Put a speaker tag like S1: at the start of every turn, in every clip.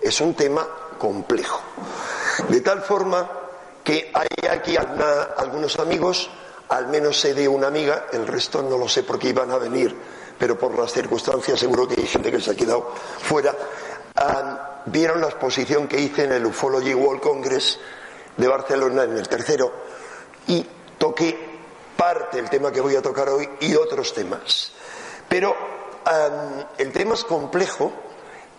S1: Es un tema complejo. De tal forma que hay aquí algunos amigos, al menos sé de una amiga, el resto no lo sé porque iban a venir, pero por las circunstancias seguro que hay gente que se ha quedado fuera. vieron la exposición que hice en el Ufology World Congress de Barcelona en el tercero y toqué parte del tema que voy a tocar hoy y otros temas. Pero el tema es complejo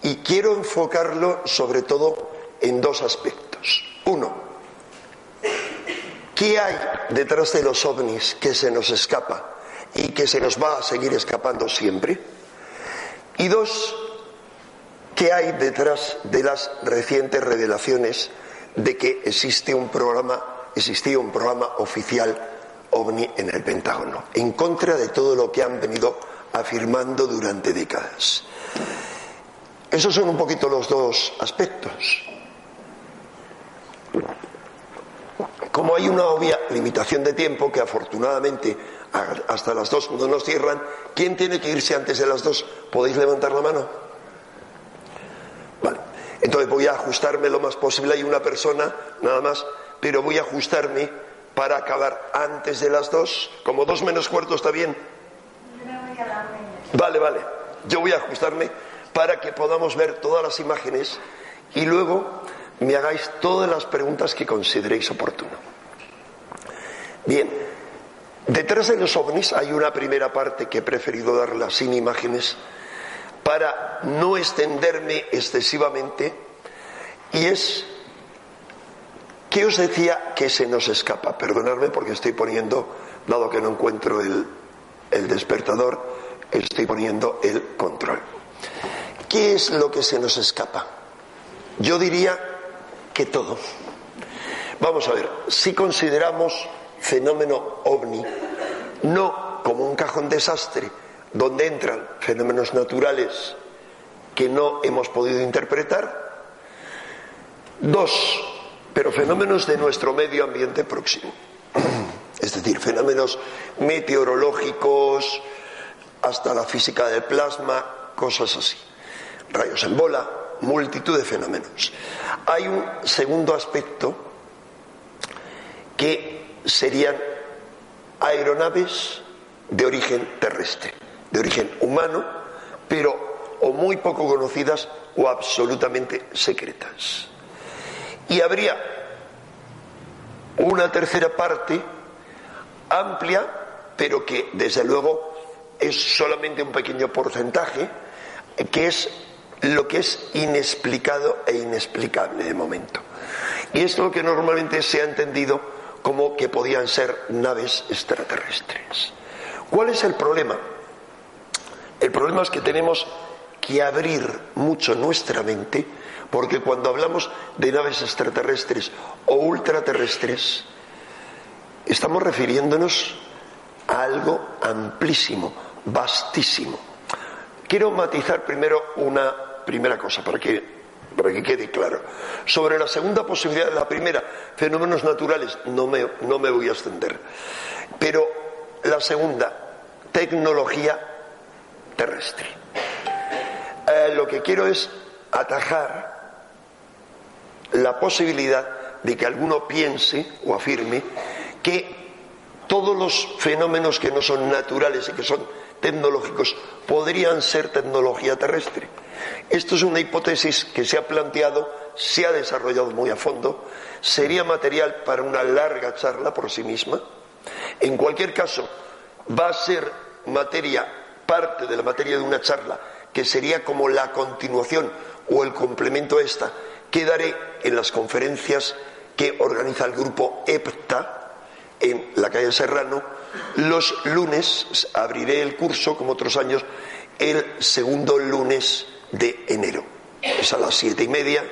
S1: y quiero enfocarlo sobre todo en dos aspectos. Uno, ¿qué hay detrás de los ovnis que se nos escapa y que se nos va a seguir escapando siempre? Y dos, ¿qué hay detrás de las recientes revelaciones de que existe un programa, existía un programa oficial ovni en el Pentágono, en contra de todo lo que han venido afirmando durante décadas? Esos son un poquito los dos aspectos. Como hay una obvia limitación de tiempo que afortunadamente hasta las dos no nos cierran, ¿quién tiene que irse antes de las dos? ¿Podéis levantar la mano? Vale. Entonces voy a ajustarme lo más posible. Hay una persona, nada más, pero voy a ajustarme para acabar antes de las dos. Como dos menos cuarto está bien. Vale, vale. Yo voy a ajustarme para que podamos ver todas las imágenes y luego me hagáis todas las preguntas que consideréis oportuno. Bien, detrás de los ovnis hay una primera parte que he preferido darla sin imágenes para no extenderme excesivamente y es ¿Qué os decía que se nos escapa? Perdonadme porque estoy poniendo, dado que no encuentro el, el despertador, estoy poniendo el control. ¿Qué es lo que se nos escapa? Yo diría que todo. Vamos a ver, si consideramos fenómeno ovni no como un cajón desastre donde entran fenómenos naturales que no hemos podido interpretar, dos, pero fenómenos de nuestro medio ambiente próximo, es decir, fenómenos meteorológicos, hasta la física del plasma, cosas así, rayos en bola, multitud de fenómenos. Hay un segundo aspecto que serían aeronaves de origen terrestre, de origen humano, pero o muy poco conocidas o absolutamente secretas. Y habría una tercera parte amplia, pero que desde luego es solamente un pequeño porcentaje, que es lo que es inexplicado e inexplicable de momento. Y es lo que normalmente se ha entendido como que podían ser naves extraterrestres. ¿Cuál es el problema? El problema es que tenemos que abrir mucho nuestra mente, porque cuando hablamos de naves extraterrestres o ultraterrestres, estamos refiriéndonos a algo amplísimo, vastísimo. Quiero matizar primero una primera cosa para que, para que quede claro. Sobre la segunda posibilidad, la primera, fenómenos naturales, no me, no me voy a extender. Pero la segunda, tecnología terrestre. Eh, lo que quiero es atajar la posibilidad de que alguno piense o afirme que todos los fenómenos que no son naturales y que son tecnológicos podrían ser tecnología terrestre. Esto es una hipótesis que se ha planteado, se ha desarrollado muy a fondo, sería material para una larga charla por sí misma. En cualquier caso, va a ser materia, parte de la materia de una charla, que sería como la continuación o el complemento a esta, que daré en las conferencias que organiza el grupo EPTA en la calle Serrano. Los lunes abriré el curso, como otros años, el segundo lunes de enero. Es a las siete y media,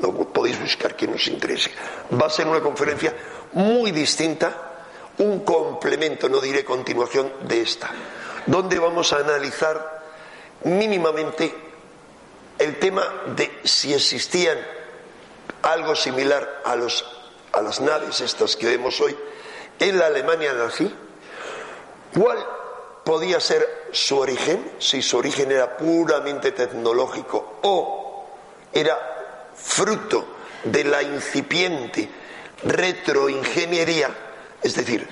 S1: lo podéis buscar quien os interese. Va a ser una conferencia muy distinta, un complemento, no diré continuación, de esta, donde vamos a analizar mínimamente el tema de si existían algo similar a, los, a las naves estas que vemos hoy en la Alemania nazi, ¿Cuál podía ser su origen? Si su origen era puramente tecnológico o era fruto de la incipiente retroingeniería, es decir,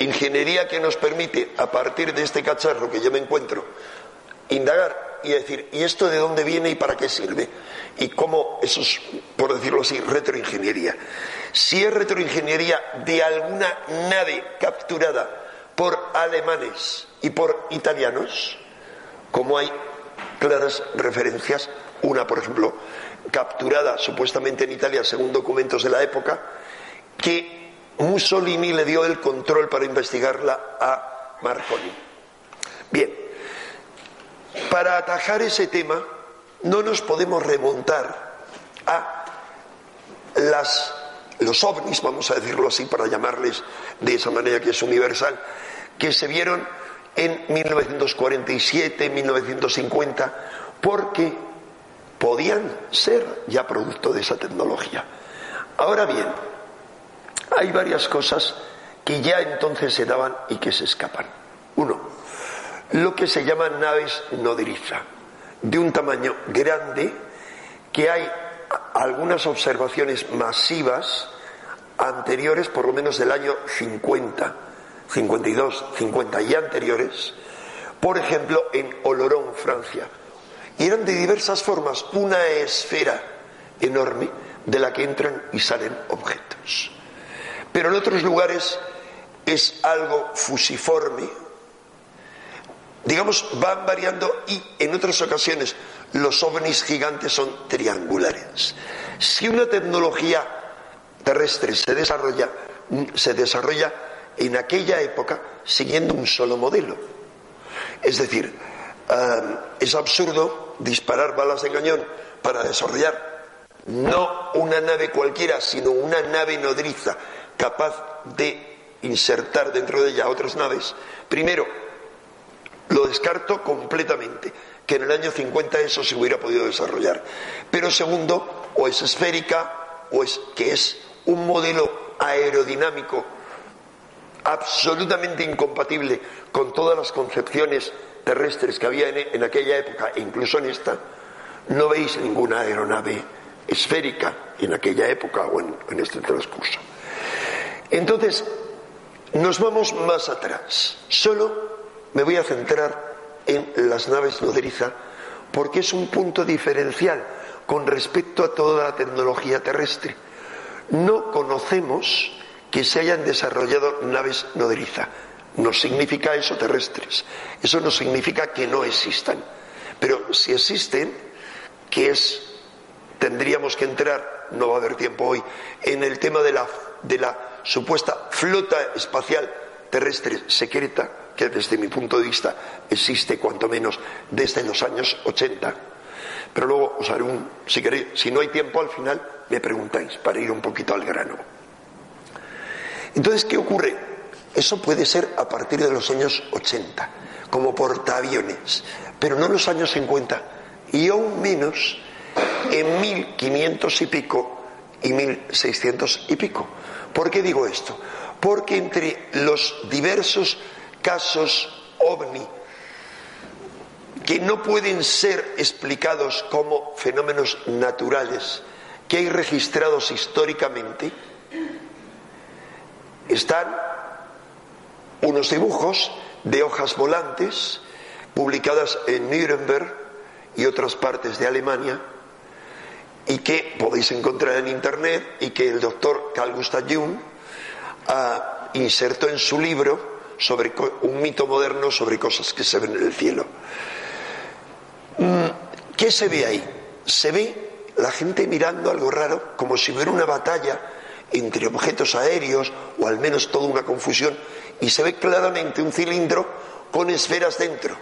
S1: ingeniería que nos permite, a partir de este cacharro que yo me encuentro, indagar y decir, ¿y esto de dónde viene y para qué sirve? Y cómo eso es, por decirlo así, retroingeniería. Si es retroingeniería de alguna nave capturada por alemanes y por italianos, como hay claras referencias, una, por ejemplo, capturada supuestamente en Italia según documentos de la época, que Mussolini le dio el control para investigarla a Marconi. Bien, para atajar ese tema no nos podemos remontar a las, los ovnis, vamos a decirlo así para llamarles de esa manera que es universal, que se vieron en 1947, 1950, porque podían ser ya producto de esa tecnología. Ahora bien, hay varias cosas que ya entonces se daban y que se escapan. Uno, lo que se llaman naves nodriza, de un tamaño grande, que hay algunas observaciones masivas anteriores, por lo menos del año 50, 52, 50 y anteriores, por ejemplo en Oloron, Francia. Y eran de diversas formas, una esfera enorme de la que entran y salen objetos. Pero en otros lugares es algo fusiforme, digamos, van variando y en otras ocasiones los ovnis gigantes son triangulares. Si una tecnología terrestre se desarrolla, se desarrolla en aquella época siguiendo un solo modelo. Es decir, es absurdo disparar balas de cañón para desarrollar no una nave cualquiera, sino una nave nodriza capaz de insertar dentro de ella otras naves. Primero, lo descarto completamente, que en el año 50 eso se hubiera podido desarrollar. Pero segundo, o es esférica, o es que es un modelo aerodinámico absolutamente incompatible con todas las concepciones terrestres que había en, aquella época, e incluso en esta, no veis ninguna aeronave esférica en aquella época o en, en este transcurso. Entonces, nos vamos más atrás. Solo me voy a centrar en las naves nodriza porque es un punto diferencial con respecto a toda la tecnología terrestre. No conocemos que se hayan desarrollado naves nodriza. No significa eso terrestres. Eso no significa que no existan. Pero si existen, que es, tendríamos que entrar, no va a haber tiempo hoy, en el tema de la, de la supuesta flota espacial terrestre secreta, que desde mi punto de vista existe cuanto menos desde los años 80. Pero luego os haré un, si queréis, si no hay tiempo al final, me preguntáis para ir un poquito al grano. Entonces, ¿qué ocurre? Eso puede ser a partir de los años 80, como portaaviones, pero no en los años 50, y aún menos en 1500 y pico y 1600 y pico. ¿Por qué digo esto? Porque entre los diversos casos ovni que no pueden ser explicados como fenómenos naturales que hay registrados históricamente, están unos dibujos de hojas volantes publicadas en Nuremberg y otras partes de Alemania y que podéis encontrar en internet y que el doctor Carl Gustav Jung ha insertó en su libro sobre un mito moderno sobre cosas que se ven en el cielo. Mm, ¿Qué se ve ahí? Se ve la gente mirando algo raro, como si hubiera una batalla entre objetos aéreos o al menos toda una confusión, y se ve claramente un cilindro con esferas dentro.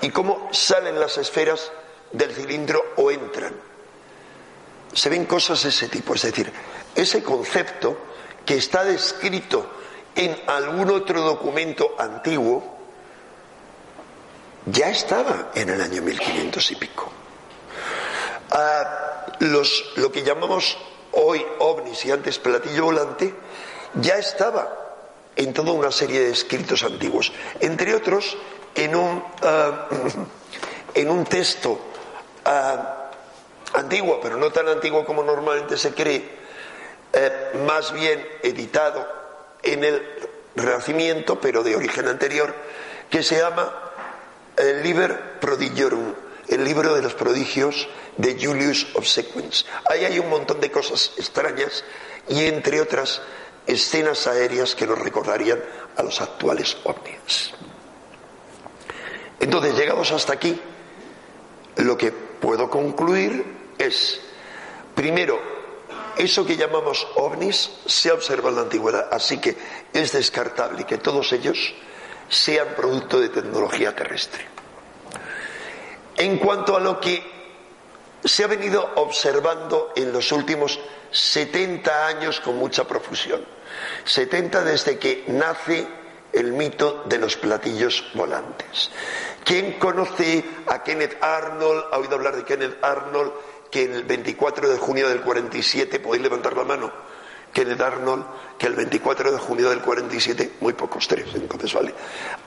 S1: ¿Y cómo salen las esferas del cilindro o entran? Se ven cosas de ese tipo, es decir, ese concepto que está descrito en algún otro documento antiguo, ya estaba en el año 1500 y pico. Ah, lo que llamamos hoy ovnis y antes platillo volante, ya estaba en toda una serie de escritos antiguos. Entre otros, en un, ah, en un texto ah, antiguo, pero no tan antiguo como normalmente se cree, eh, más bien editado en el Renacimiento, pero de origen anterior, que se llama el Liber Prodigiorum, el libro de los prodigios de Julius Obsequens. Ahí hay un montón de cosas extrañas y entre otras escenas aéreas que nos recordarían a los actuales ovnis. Entonces, llegados hasta aquí, lo que puedo concluir es, primero, eso que llamamos ovnis se observa en la antigüedad, así que es descartable que todos ellos sean producto de tecnología terrestre. En cuanto a lo que se ha venido observando en los últimos 70 años con mucha profusión, 70 desde que nace el mito de los platillos volantes. ¿Quién conoce a Kenneth Arnold? ¿Ha oído hablar de Kenneth Arnold? Que el 24 de junio del 47, podéis levantar la mano, Kenneth Arnold, que el 24 de junio del 47, muy pocos tres, entonces vale,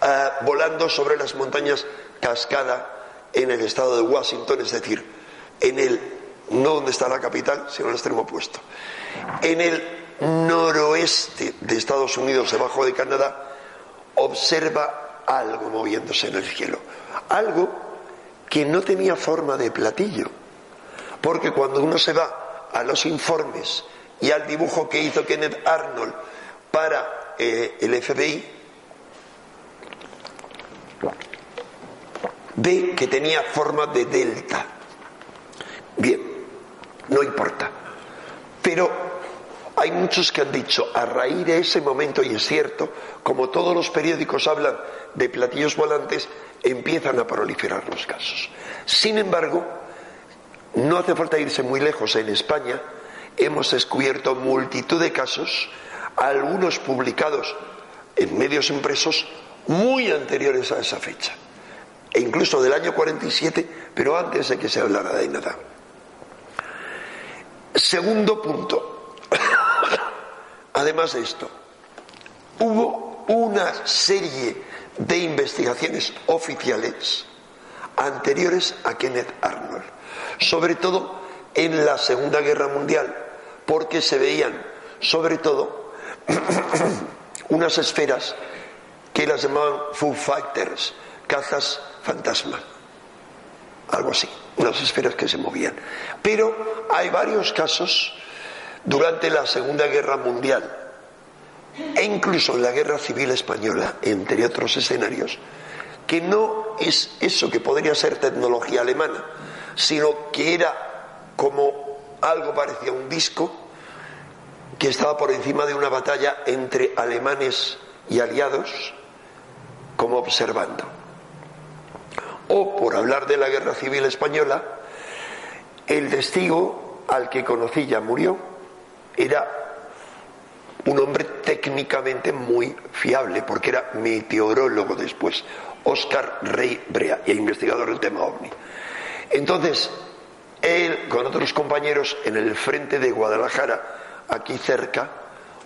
S1: ah, volando sobre las montañas Cascada en el estado de Washington, es decir, en el, no donde está la capital, sino en el extremo opuesto, en el noroeste de Estados Unidos, debajo de Canadá, observa algo moviéndose en el cielo. Algo que no tenía forma de platillo. Porque cuando uno se va a los informes y al dibujo que hizo Kenneth Arnold para eh, el FBI, ve que tenía forma de delta. Bien, no importa. Pero hay muchos que han dicho, a raíz de ese momento, y es cierto, como todos los periódicos hablan de platillos volantes, empiezan a proliferar los casos. Sin embargo, no hace falta irse muy lejos. En España hemos descubierto multitud de casos, algunos publicados en medios impresos muy anteriores a esa fecha, e incluso del año 47, pero antes de que se hablara de nada. Segundo punto, además de esto, hubo una serie de investigaciones oficiales anteriores a Kenneth Arnold, sobre todo en la Segunda Guerra Mundial, porque se veían sobre todo unas esferas que las llamaban Foo Fighters, cazas fantasma, algo así, unas esferas que se movían. Pero hay varios casos durante la Segunda Guerra Mundial e incluso en la Guerra Civil Española, entre otros escenarios, que no es eso que podría ser tecnología alemana, sino que era como algo parecía un disco que estaba por encima de una batalla entre alemanes y aliados, como observando. O, por hablar de la Guerra Civil Española, el testigo al que conocí ya murió, era un hombre técnicamente muy fiable, porque era meteorólogo después, Oscar Rey Brea, y investigador del tema ovni. Entonces, él, con otros compañeros en el frente de Guadalajara, aquí cerca,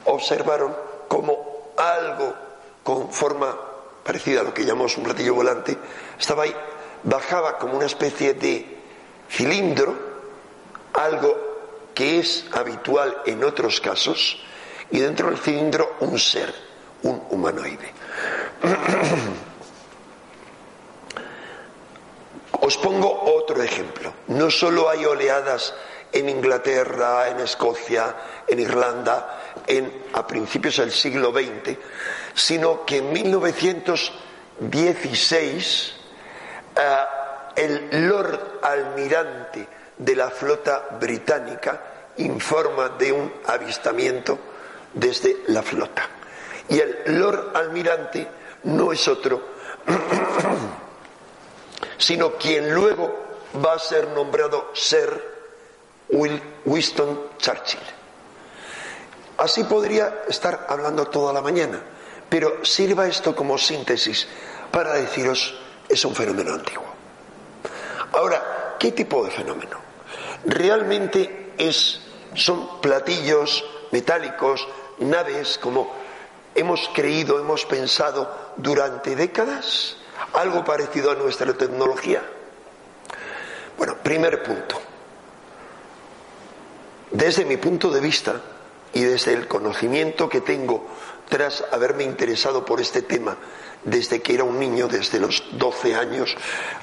S1: observaron como algo con forma parecida a lo que llamamos un platillo volante, estaba ahí, bajaba como una especie de cilindro, algo que es habitual en otros casos, y dentro del cilindro un ser, un humanoide. Os pongo otro ejemplo. No solo hay oleadas en Inglaterra, en Escocia, en Irlanda, a principios del siglo XX, sino que en 1916 eh, el Lord Almirante de la flota británica informa de un avistamiento desde la flota. Y el Lord Almirante no es otro, sino quien luego va a ser nombrado Sir Winston Churchill. Así podría estar hablando toda la mañana, pero sirva esto como síntesis para deciros es un fenómeno antiguo. Ahora, ¿qué tipo de fenómeno? Realmente es, son platillos metálicos, naves como hemos creído, hemos pensado durante décadas algo parecido a nuestra tecnología. Bueno, primer punto. Desde mi punto de vista y desde el conocimiento que tengo tras haberme interesado por este tema desde que era un niño, desde los 12 años,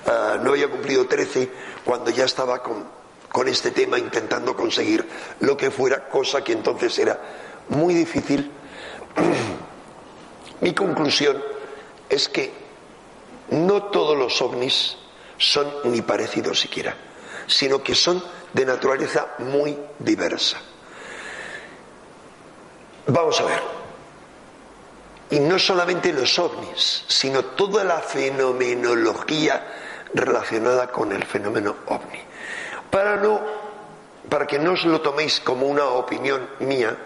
S1: ah, no había cumplido 13, cuando ya estaba con, con este tema intentando conseguir lo que fuera, cosa que entonces era muy difícil. Mi conclusión es que no todos los ovnis son ni parecidos siquiera, sino que son de naturaleza muy diversa. Vamos a ver. Y no solamente los ovnis, sino toda la fenomenología relacionada con el fenómeno ovni. Para no para que no os lo toméis como una opinión mía,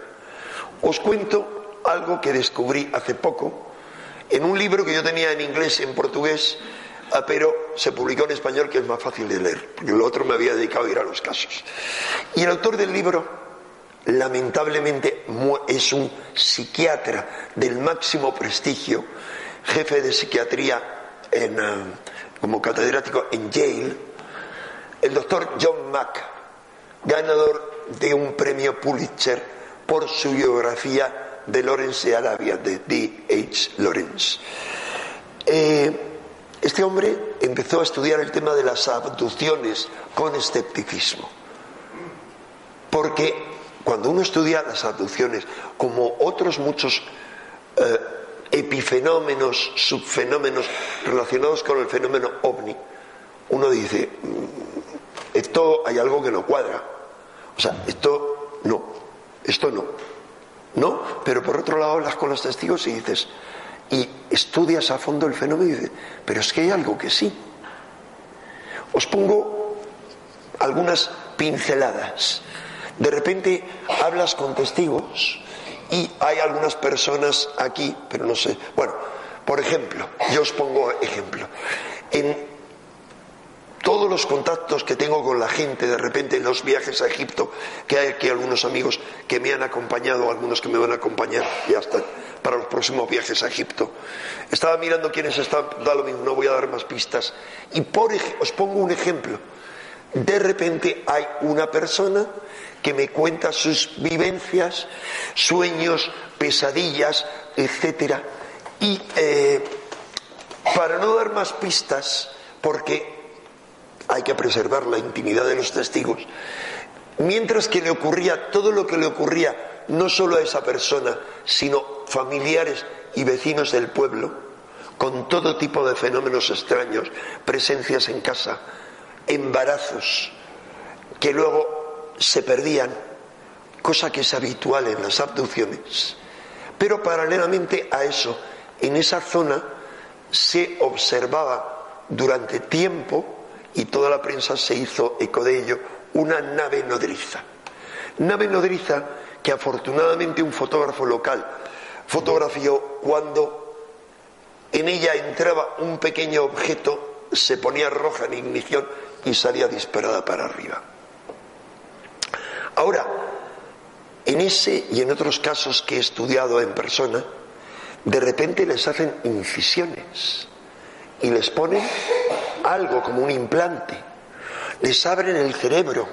S1: os cuento algo que descubrí hace poco en un libro que yo tenía en inglés en portugués Ah, pero se publicó en español que es más fácil de leer, porque lo otro me había dedicado a ir a los casos. Y el autor del libro, lamentablemente, es un psiquiatra del máximo prestigio, jefe de psiquiatría en, ah, como catedrático en Yale, el doctor John Mack, ganador de un premio Pulitzer por su biografía de Lawrence de Arabia, de D. H. Lawrence. Eh, este hombre empezó a estudiar el tema de las abducciones con escepticismo. Porque cuando uno estudia las abducciones, como otros muchos eh, epifenómenos, subfenómenos relacionados con el fenómeno ovni, uno dice, mm, esto hay algo que no cuadra. O sea, esto no, esto no. No, pero por otro lado hablas con los testigos y dices, y estudias a fondo el fenómeno y dices, pero es que hay algo que sí. Os pongo algunas pinceladas. De repente hablas con testigos y hay algunas personas aquí, pero no sé. Bueno, por ejemplo, yo os pongo ejemplo. En todos los contactos que tengo con la gente, de repente en los viajes a Egipto, que hay aquí algunos amigos que me han acompañado, algunos que me van a acompañar y hasta para los próximos viajes a Egipto. Estaba mirando quiénes están, da lo mismo, no voy a dar más pistas. Y por, os pongo un ejemplo. De repente hay una persona que me cuenta sus vivencias, sueños, pesadillas, etcétera. Y eh, para no dar más pistas, porque hay que preservar la intimidad de los testigos. Mientras que le ocurría todo lo que le ocurría, no solo a esa persona, sino familiares y vecinos del pueblo, con todo tipo de fenómenos extraños, presencias en casa, embarazos, que luego se perdían, cosa que es habitual en las abducciones. Pero paralelamente a eso, en esa zona se observaba durante tiempo y toda la prensa se hizo eco de ello, una nave nodriza. Nave nodriza que afortunadamente un fotógrafo local fotografió cuando en ella entraba un pequeño objeto, se ponía roja en ignición y salía disparada para arriba. Ahora, en ese y en otros casos que he estudiado en persona, de repente les hacen incisiones y les ponen algo como un implante, les abren el cerebro,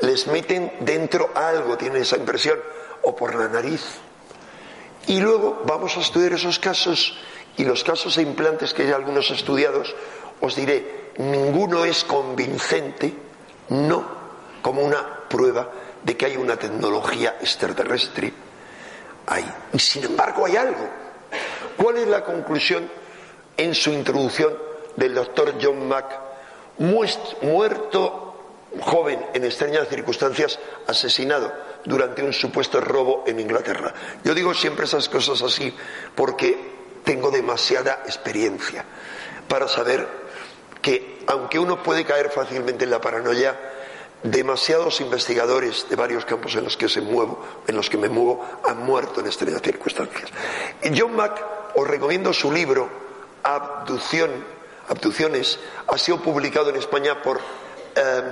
S1: les meten dentro algo, tienen esa impresión, o por la nariz. Y luego vamos a estudiar esos casos y los casos de implantes que hay algunos estudiados, os diré, ninguno es convincente, no como una prueba de que hay una tecnología extraterrestre. Hay. Y sin embargo hay algo. ¿Cuál es la conclusión en su introducción del doctor John Mack, muerto joven en extrañas circunstancias, asesinado durante un supuesto robo en Inglaterra. Yo digo siempre esas cosas así porque tengo demasiada experiencia para saber que aunque uno puede caer fácilmente en la paranoia, demasiados investigadores de varios campos en los que se muevo, en los que me muevo, han muerto en extrañas circunstancias. John Mack os recomiendo su libro Abducción abducciones ha sido publicado en España por em,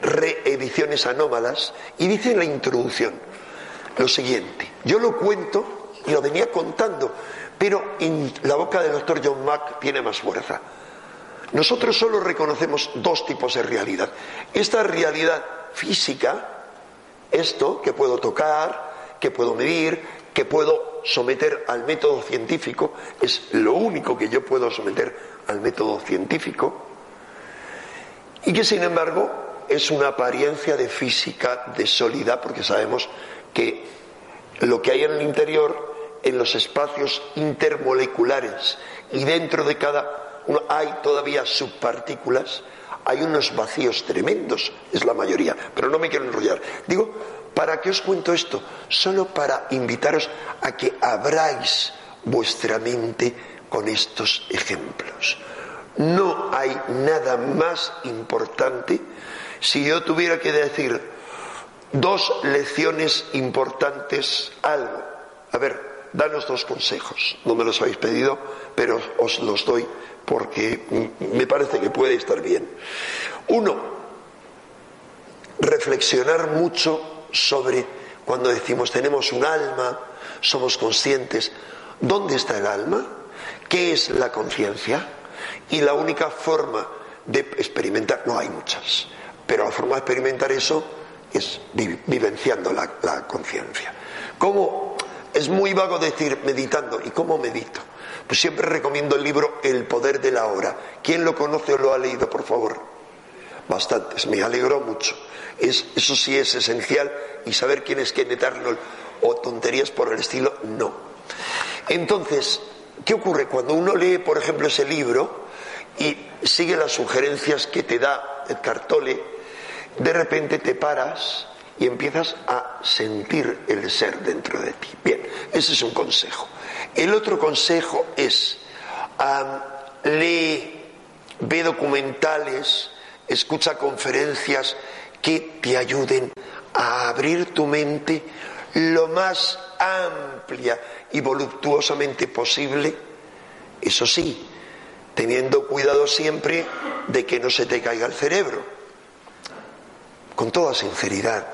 S1: reediciones anómalas y dice en la introducción lo siguiente, yo lo cuento y lo venía contando, pero la boca del doctor John Mack tiene más fuerza. Nosotros solo reconocemos dos tipos de realidad. Esta realidad física, esto que puedo tocar, que puedo medir, que puedo someter al método científico, es lo único que yo puedo someter al método científico, y que sin embargo es una apariencia de física, de sólida, porque sabemos que lo que hay en el interior, en los espacios intermoleculares y dentro de cada hay todavía subpartículas, hay unos vacíos tremendos, es la mayoría, pero no me quiero enrollar. Digo, ¿para qué os cuento esto? Solo para invitaros a que abráis vuestra mente con estos ejemplos. No hay nada más importante si yo tuviera que decir dos lecciones importantes, algo. A ver, danos dos consejos. No me los habéis pedido, pero os los doy porque me parece que puede estar bien. Uno, reflexionar mucho sobre cuando decimos tenemos un alma, somos conscientes, ¿dónde está el alma? ¿Qué es la conciencia? Y la única forma de experimentar, no hay muchas, pero la forma de experimentar eso es vivenciando la, la conciencia. ¿Cómo? Es muy vago decir meditando. ¿Y cómo medito? Pues siempre recomiendo el libro El poder de la hora. ¿Quién lo conoce o lo ha leído, por favor? Bastantes, me alegró mucho. Es, eso sí es esencial y saber quién es Kenneth Arnold o tonterías por el estilo, no. Entonces, ¿qué ocurre? Cuando uno lee, por ejemplo, ese libro y sigue las sugerencias que te da el cartole, de repente te paras y empiezas a sentir el ser dentro de ti. Bien, ese es un consejo. El otro consejo es, lee, ve documentales, escucha conferencias que te ayuden a abrir tu mente lo más amplia y voluptuosamente posible, eso sí, teniendo cuidado siempre de que no se te caiga el cerebro, con toda sinceridad.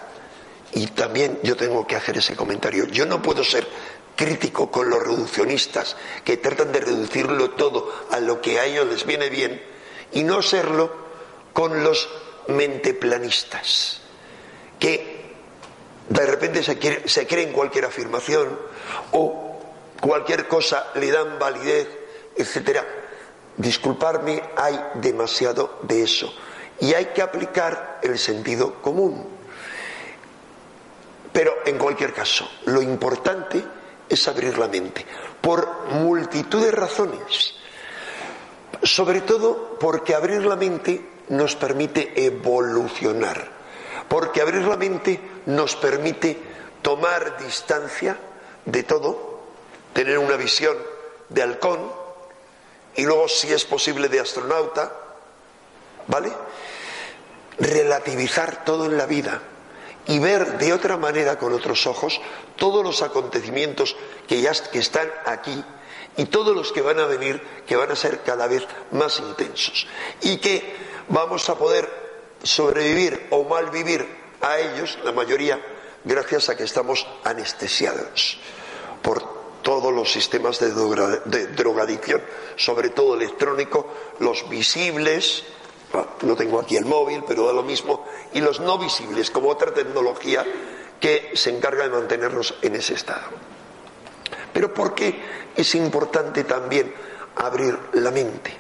S1: Y también yo tengo que hacer ese comentario. Yo no puedo ser crítico con los reduccionistas que tratan de reducirlo todo a lo que a ellos les viene bien y no serlo con los menteplanistas que de repente se, se creen cualquier afirmación o cualquier cosa le dan validez, etcétera. Disculparme, hay demasiado de eso y hay que aplicar el sentido común. Pero en cualquier caso, lo importante es abrir la mente, por multitud de razones. Sobre todo porque abrir la mente nos permite evolucionar, porque abrir la mente nos permite tomar distancia de todo, tener una visión de halcón y luego, si es posible, de astronauta, ¿vale? Relativizar todo en la vida y ver de otra manera con otros ojos todos los acontecimientos que ya que están aquí y todos los que van a venir que van a ser cada vez más intensos y que vamos a poder sobrevivir o mal vivir a ellos la mayoría gracias a que estamos anestesiados por todos los sistemas de, drogadicción, sobre todo electrónico, los visibles, no tengo aquí el móvil, pero da lo mismo, y los no visibles, como otra tecnología que se encarga de mantenernos en ese estado. Pero ¿por qué es importante también abrir la mente?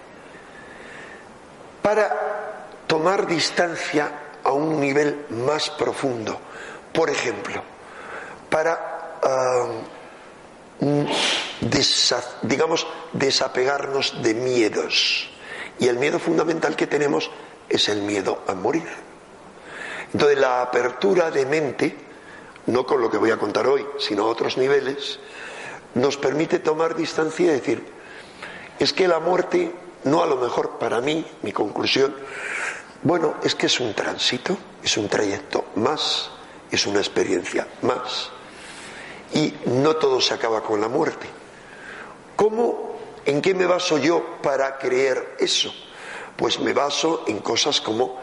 S1: Para tomar distancia a un nivel más profundo. Por ejemplo, para, ah, digamos, desapegarnos de miedos y el miedo fundamental que tenemos es el miedo a morir. Entonces la apertura de mente, no con lo que voy a contar hoy, sino a otros niveles, nos permite tomar distancia y decir, es que la muerte, no a lo mejor para mí, mi conclusión, bueno, es que es un tránsito, es un trayecto más, es una experiencia más. Y no todo se acaba con la muerte. ¿Cómo ¿En qué me baso yo para creer eso? Pues me baso en cosas como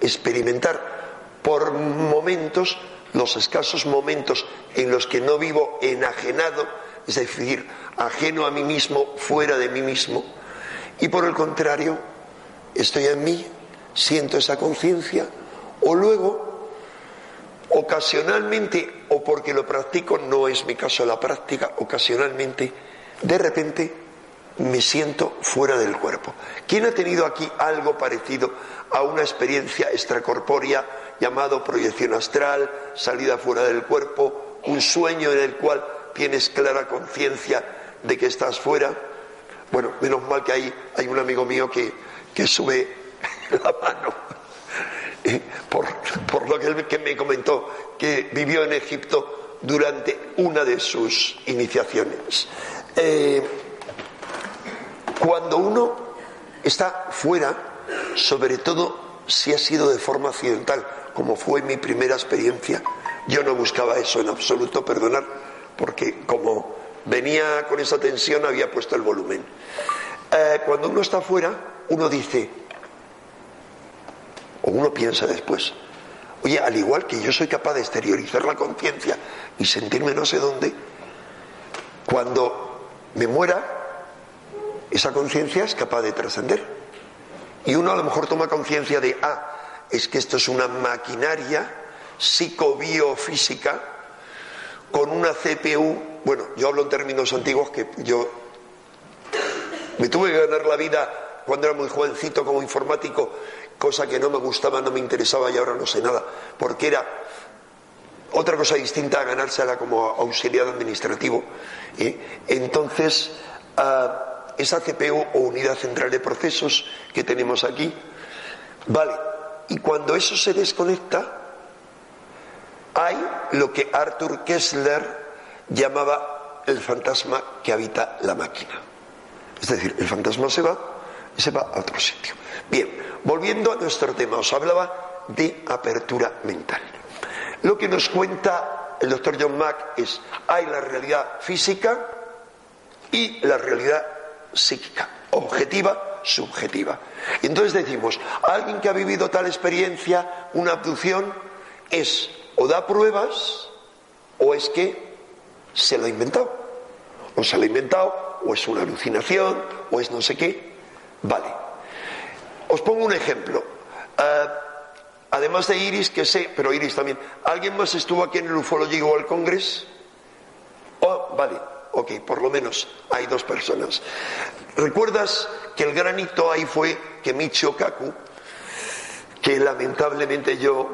S1: experimentar por momentos los escasos momentos en los que no vivo enajenado, es decir, ajeno a mí mismo, fuera de mí mismo, y por el contrario, estoy en mí, siento esa conciencia, o luego, ocasionalmente, o porque lo practico, no es mi caso la práctica, ocasionalmente, de repente me siento fuera del cuerpo. ¿Quién ha tenido aquí algo parecido a una experiencia extracorpórea llamado proyección astral, salida fuera del cuerpo, un sueño en el cual tienes clara conciencia de que estás fuera? Bueno, menos mal que hay, hay un amigo mío que, que sube la mano por, por, lo que que me comentó, que vivió en Egipto durante una de sus iniciaciones. Eh, cuando uno está fuera, sobre todo si ha sido de forma accidental, como fue mi primera experiencia, yo no buscaba eso en absoluto, perdonar, porque como venía con esa tensión había puesto el volumen. Eh, cuando uno está fuera, uno dice, o uno piensa después, oye, al igual que yo soy capaz de exteriorizar la conciencia y sentirme no sé dónde, cuando me muera, esa conciencia es capaz de trascender. Y uno a lo mejor toma conciencia de, ah, es que esto es una maquinaria psicobiofísica con una CPU, bueno, yo hablo en términos antiguos que yo me tuve que ganar la vida cuando era muy jovencito como informático, cosa que no me gustaba, no me interesaba y ahora no sé nada, porque era otra cosa distinta a ganársela como auxiliar administrativo. ¿eh? Entonces, esa CPU o unidad central de procesos que tenemos aquí, vale, y cuando eso se desconecta, hay lo que Arthur Kessler llamaba el fantasma que habita la máquina. Es decir, el fantasma se va y se va a otro sitio. Bien, volviendo a nuestro tema, os hablaba de apertura mental. Lo que nos cuenta el doctor John Mack es, hay la realidad física y la realidad psíquica, objetiva, subjetiva. Y entonces decimos, alguien que ha vivido tal experiencia, una abducción, es o da pruebas o es que se lo ha inventado. O se lo ha inventado, o es una alucinación, o es no sé qué. Vale. Os pongo un ejemplo. Uh, Además de Iris, que sé, pero Iris también. ¿Alguien más estuvo aquí en el Ufology World Congress? Oh, vale, ok, por lo menos hay dos personas. ¿Recuerdas que el granito ahí fue que Michio Kaku, que lamentablemente yo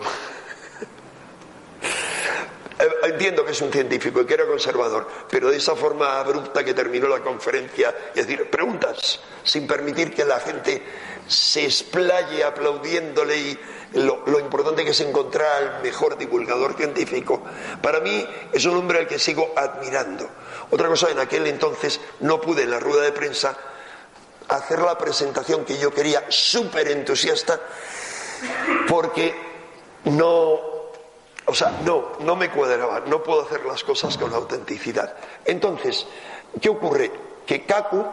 S1: eh, entiendo que es un científico y que era conservador, pero de esa forma abrupta que terminó la conferencia, es decir, preguntas, sin permitir que la gente se explaye aplaudiéndole y lo, importante que es encontrar al mejor divulgador científico, para mí es un hombre al que sigo admirando. Otra cosa, en aquel entonces no pude en la rueda de prensa hacer la presentación que yo quería, súper entusiasta, porque no, o sea, no, no me cuadraba, no puedo hacer las cosas con autenticidad. Entonces, ¿qué ocurre? Que Kaku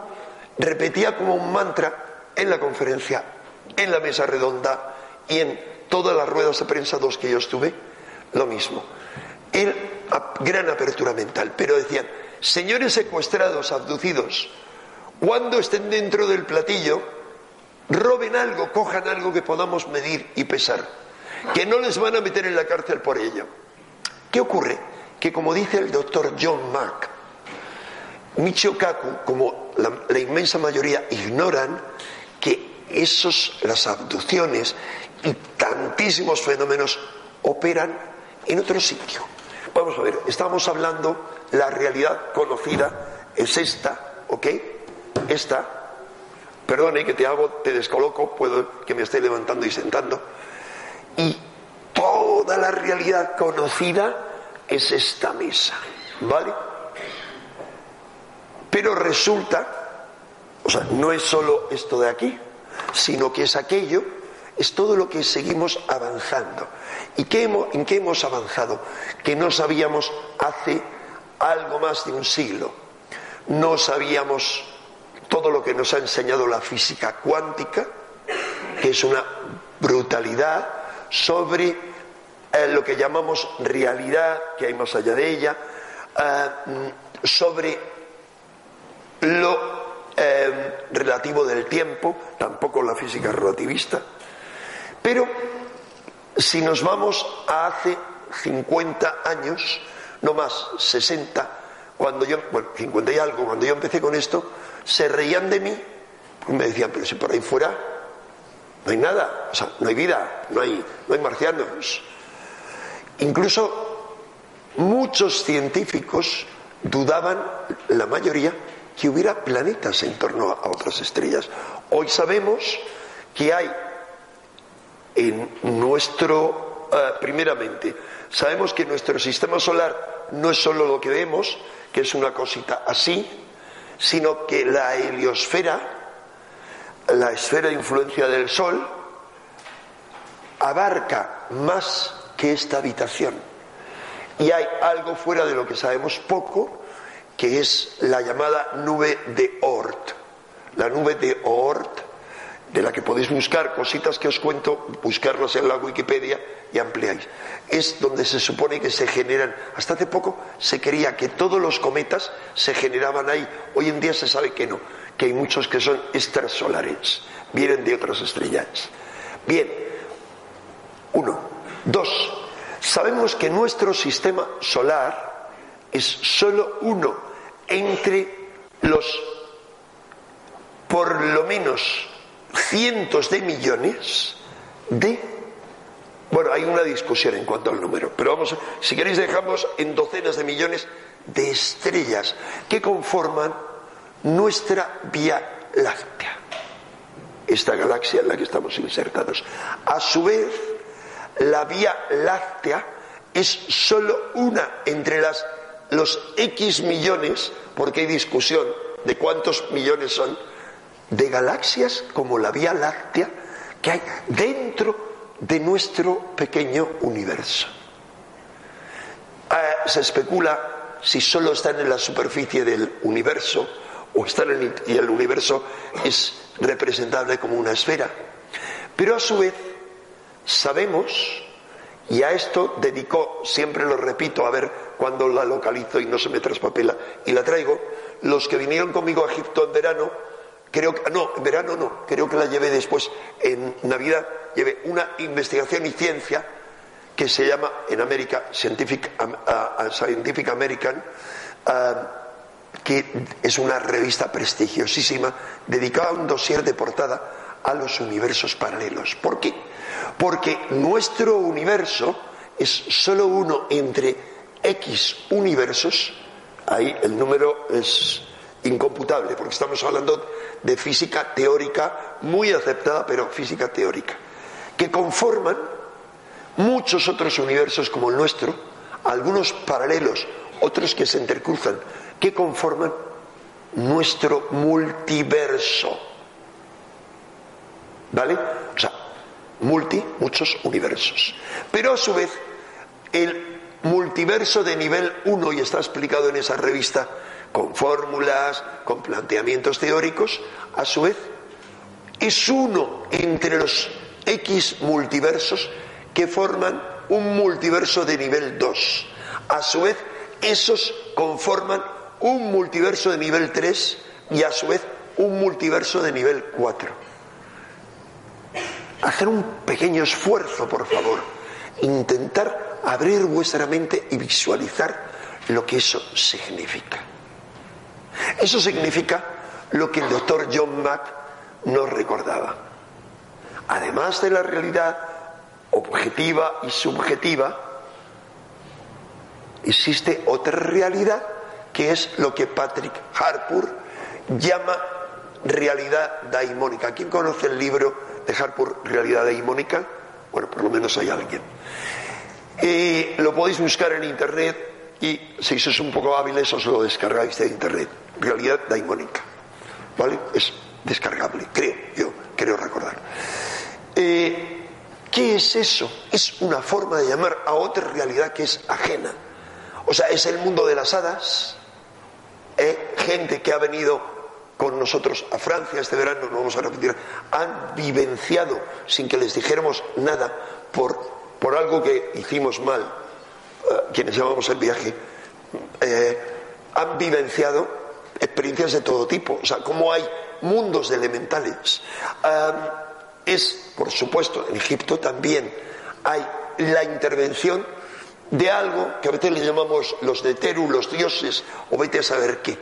S1: repetía como un mantra en la conferencia, en la mesa redonda y en todas las ruedas de prensa dos que yo estuve, lo mismo. Él, gran apertura mental, pero decían, señores secuestrados, abducidos, cuando estén dentro del platillo, roben algo, cojan algo que podamos medir y pesar, que no les van a meter en la cárcel por ello. ¿Qué ocurre? Que como dice el doctor John Mark, Michio Kaku, como la, inmensa mayoría ignoran que esos, las abducciones y tantísimos fenómenos operan en otro sitio. Vamos a ver, estamos hablando, la realidad conocida es esta, ¿ok? Esta, perdone que te hago, te descoloco, puedo que me esté levantando y sentando, toda la realidad conocida es esta mesa, ¿vale? Pero resulta, o sea, no es solo esto de aquí, sino que es aquello es todo lo que seguimos avanzando. ¿Y qué en qué hemos avanzado? Que no sabíamos hace algo más de un siglo. No sabíamos todo lo que nos ha enseñado la física cuántica, que es una brutalidad sobre eh, lo que llamamos realidad, que hay más allá de ella, eh, sobre lo eh, relativo del tiempo, tampoco la física relativista, pero si nos vamos a hace 50 años, no más, 60, cuando yo, bueno, 50 y algo, cuando yo empecé con esto, se reían de mí, y me decían, pero si por ahí fuera no hay nada, o sea, no hay vida, no hay, no hay marcianos. Incluso muchos científicos dudaban, la mayoría, que hubiera planetas en torno a otras estrellas. Hoy sabemos que hay en nuestro, eh, primeramente, sabemos que nuestro sistema solar no es solo lo que vemos, que es una cosita así, sino que la heliosfera, la esfera de influencia del Sol, abarca más que esta habitación. Y hay algo fuera de lo que sabemos poco, que es la llamada nube de Oort. La nube de Oort, de la que podéis buscar cositas que os cuento, buscarlas en la Wikipedia y ampliáis. Es donde se supone que se generan, hasta hace poco se creía que todos los cometas se generaban ahí. Hoy en día se sabe que no, que hay muchos que son extrasolares, vienen de otras estrellas. Bien, uno. Dos, sabemos que nuestro sistema solar es solo uno entre los por lo menos cientos de millones de bueno, hay una discusión en cuanto al número, pero vamos, si queréis dejamos en docenas de millones de estrellas que conforman nuestra Vía Láctea, esta galaxia en la que estamos insertados. A su vez, la Vía Láctea es solo una entre las, los X millones, porque hay discusión de cuántos millones son, de galaxias como la Vía Láctea que hay dentro de nuestro pequeño universo. Eh, se especula si solo están en la superficie del universo o están en el, y el universo es representable como una esfera. Pero a su vez sabemos, y a esto dedicó, siempre lo repito, a ver cuando la localizo y no se me traspapela, y la traigo, los que vinieron conmigo a Egipto en verano, creo que, no, en verano no, creo que la llevé después, en Navidad, llevé una investigación y ciencia que se llama en América Scientific, Scientific American, que es una revista prestigiosísima dedicada a un dossier de portada a los universos paralelos. ¿Por qué? Porque nuestro universo es solo uno entre X universos, ahí el número es incomputable, porque estamos hablando de física teórica muy aceptada, pero física teórica, que conforman muchos otros universos como el nuestro, algunos paralelos, otros que se intercruzan, que conforman nuestro multiverso. ¿Vale? O sea, multi, muchos universos. Pero a su vez, el multiverso de nivel 1, y está explicado en esa revista, con fórmulas, con planteamientos teóricos, a su vez, es uno entre los X multiversos que forman un multiverso de nivel 2. A su vez, esos conforman un multiverso de nivel 3 y a su vez un multiverso de nivel 4. Hacer un pequeño esfuerzo, por favor. Intentar abrir vuestra mente y visualizar lo que eso significa. Eso significa lo que el doctor John Mack nos recordaba. Además de la realidad objetiva y subjetiva, existe otra realidad que es lo que Patrick Harpur llama realidad daimónica. ¿Quién conoce el libro de Harpur, Realidad daimónica? Bueno, por lo menos hay alguien. Y lo podéis buscar en internet y si sois un poco hábiles os lo descargáis de internet. Realidad daimónica. ¿Vale? Es descargable, creo, yo creo recordar. Eh, ¿Qué es eso? Es una forma de llamar a otra realidad que es ajena. O sea, es el mundo de las hadas, ¿eh? gente que ha venido con nosotros a Francia este verano, no vamos a repetir, han vivenciado sin que les dijéramos nada por por algo que hicimos mal, eh, quienes llevamos el viaje, eh, han vivenciado experiencias de todo tipo. O sea, como hay mundos elementales. es, por supuesto, en Egipto también hay la intervención de algo que a veces le llamamos los de Teru, los dioses, o vete a saber qué.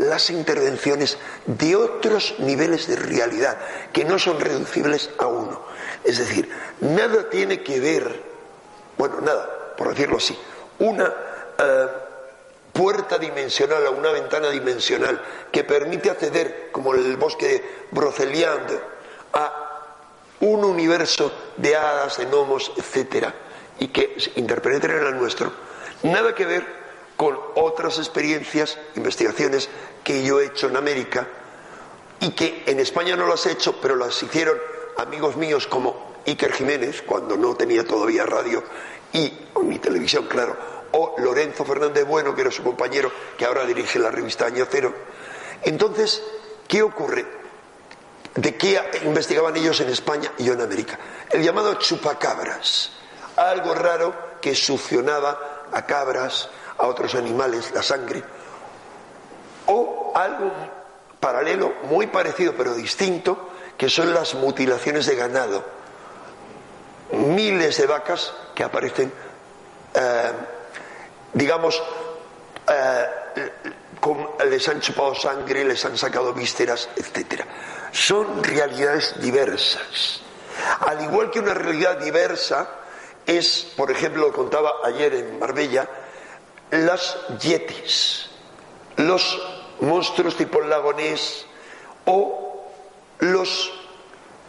S1: Las intervenciones de otros niveles de realidad que no son reducibles a uno. Es decir, nada tiene que ver, bueno, nada, por decirlo así, una eh, puerta dimensional o una ventana dimensional que permite acceder, como el bosque de Broceliande, a un universo de hadas, de gnomos, etcétera, y que interpreten en el nuestro, nada que ver con otras experiencias, investigaciones que yo he hecho en América y que en España no las he hecho, pero las hicieron amigos míos como Iker Jiménez, cuando no tenía todavía radio y mi televisión, claro, o Lorenzo Fernández Bueno, que era su compañero, que ahora dirige la revista Año Cero. Entonces, ¿qué ocurre? ¿De qué investigaban ellos en España y yo en América? El llamado chupacabras, algo raro que succionaba a cabras, a otros animales, la sangre, o algo paralelo, muy parecido pero distinto, que son las mutilaciones de ganado. Miles de vacas que aparecen, eh, digamos, eh, les han chupado sangre, les han sacado vísceras, etcétera son realidades diversas. Al igual que una realidad diversa es, por ejemplo, lo contaba ayer en Marbella, las yetis, los monstruos tipo lagonés o los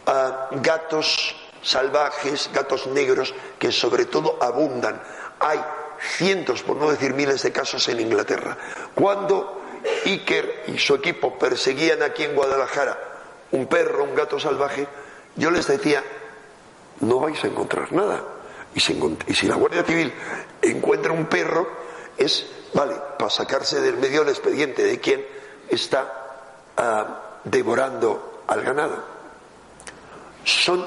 S1: ah, gatos salvajes, gatos negros, que sobre todo abundan. Hay cientos, por no decir miles de casos en Inglaterra. Cuando Iker y su equipo perseguían aquí en Guadalajara un perro, un gato salvaje, yo les decía, no vais a encontrar nada. Y si, la Guardia Civil encuentra un perro, es, vale, para sacarse del medio el expediente de quien está ah, devorando al ganado. Son,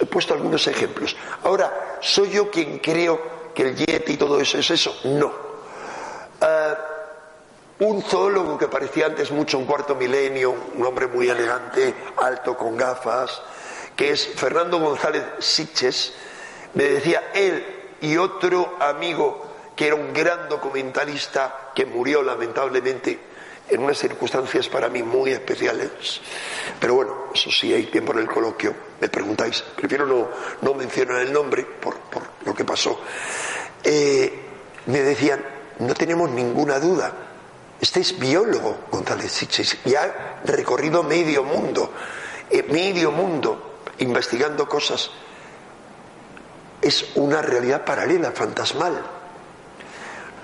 S1: he puesto algunos ejemplos. Ahora, ¿soy yo quien creo que el Yeti y todo eso es eso? No. Ah, un zoólogo que parecía antes mucho un cuarto milenio, un hombre muy elegante, alto, con gafas, que es Fernando González Siches, me decía él y otro amigo que era un gran documentalista que murió lamentablemente en unas circunstancias para mí muy especiales. Pero bueno, eso sí, hay tiempo en el coloquio, me preguntáis, prefiero no, no mencionar el nombre por, lo que pasó. Eh, me decían, no tenemos ninguna duda este es biólogo, González Siches, y ha recorrido medio mundo, eh, medio mundo, investigando cosas. Es una realidad paralela, fantasmal.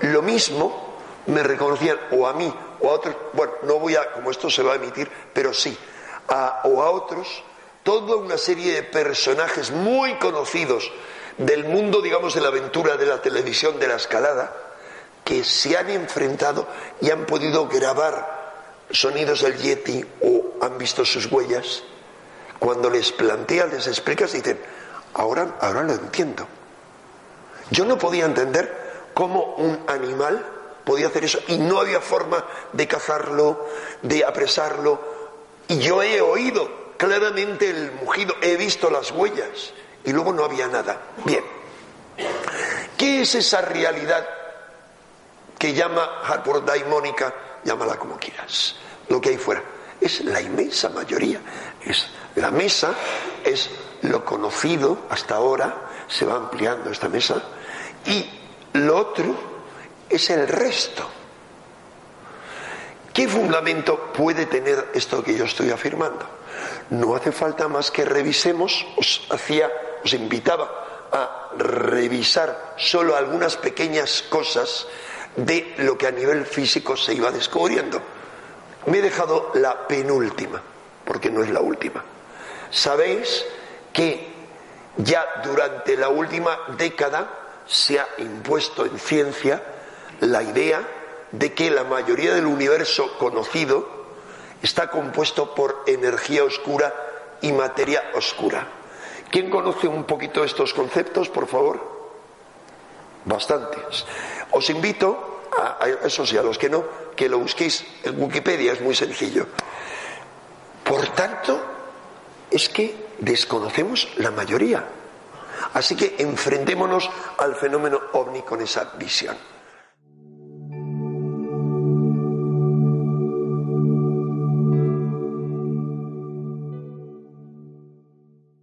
S1: Lo mismo me reconocían o a mí o a otros, bueno, no voy a, como esto se va a emitir, pero sí, a, o a otros, toda una serie de personajes muy conocidos del mundo, digamos, de la aventura de la televisión, de la escalada, que se han enfrentado y han podido grabar sonidos del Yeti o han visto sus huellas, cuando les planteas, les explicas, dicen, ahora, ahora lo entiendo. Yo no podía entender cómo un animal podía hacer eso y no había forma de cazarlo, de apresarlo. Y yo he oído claramente el mugido, he visto las huellas y luego no había nada. Bien, ¿qué es esa realidad que llama Harvard daimónica, llámala como quieras, lo que hay fuera. Es la inmensa mayoría. Es la mesa, es lo conocido hasta ahora, se va ampliando esta mesa, y lo otro es el resto. ¿Qué fundamento puede tener esto que yo estoy afirmando? No hace falta más que revisemos, os hacía, os invitaba a revisar solo algunas pequeñas cosas de lo que a nivel físico se iba descubriendo. Me he dejado la penúltima, porque no es la última. Sabéis que ya durante la última década se ha impuesto en ciencia la idea de que la mayoría del universo conocido está compuesto por energía oscura y materia oscura. ¿Quién conoce un poquito estos conceptos, por favor? Bastantes. Os invito, a, eso sí, a los que no, que lo busquéis en Wikipedia, es muy sencillo. Por tanto, es que desconocemos la mayoría. Así que enfrentémonos al fenómeno ovni con esa visión.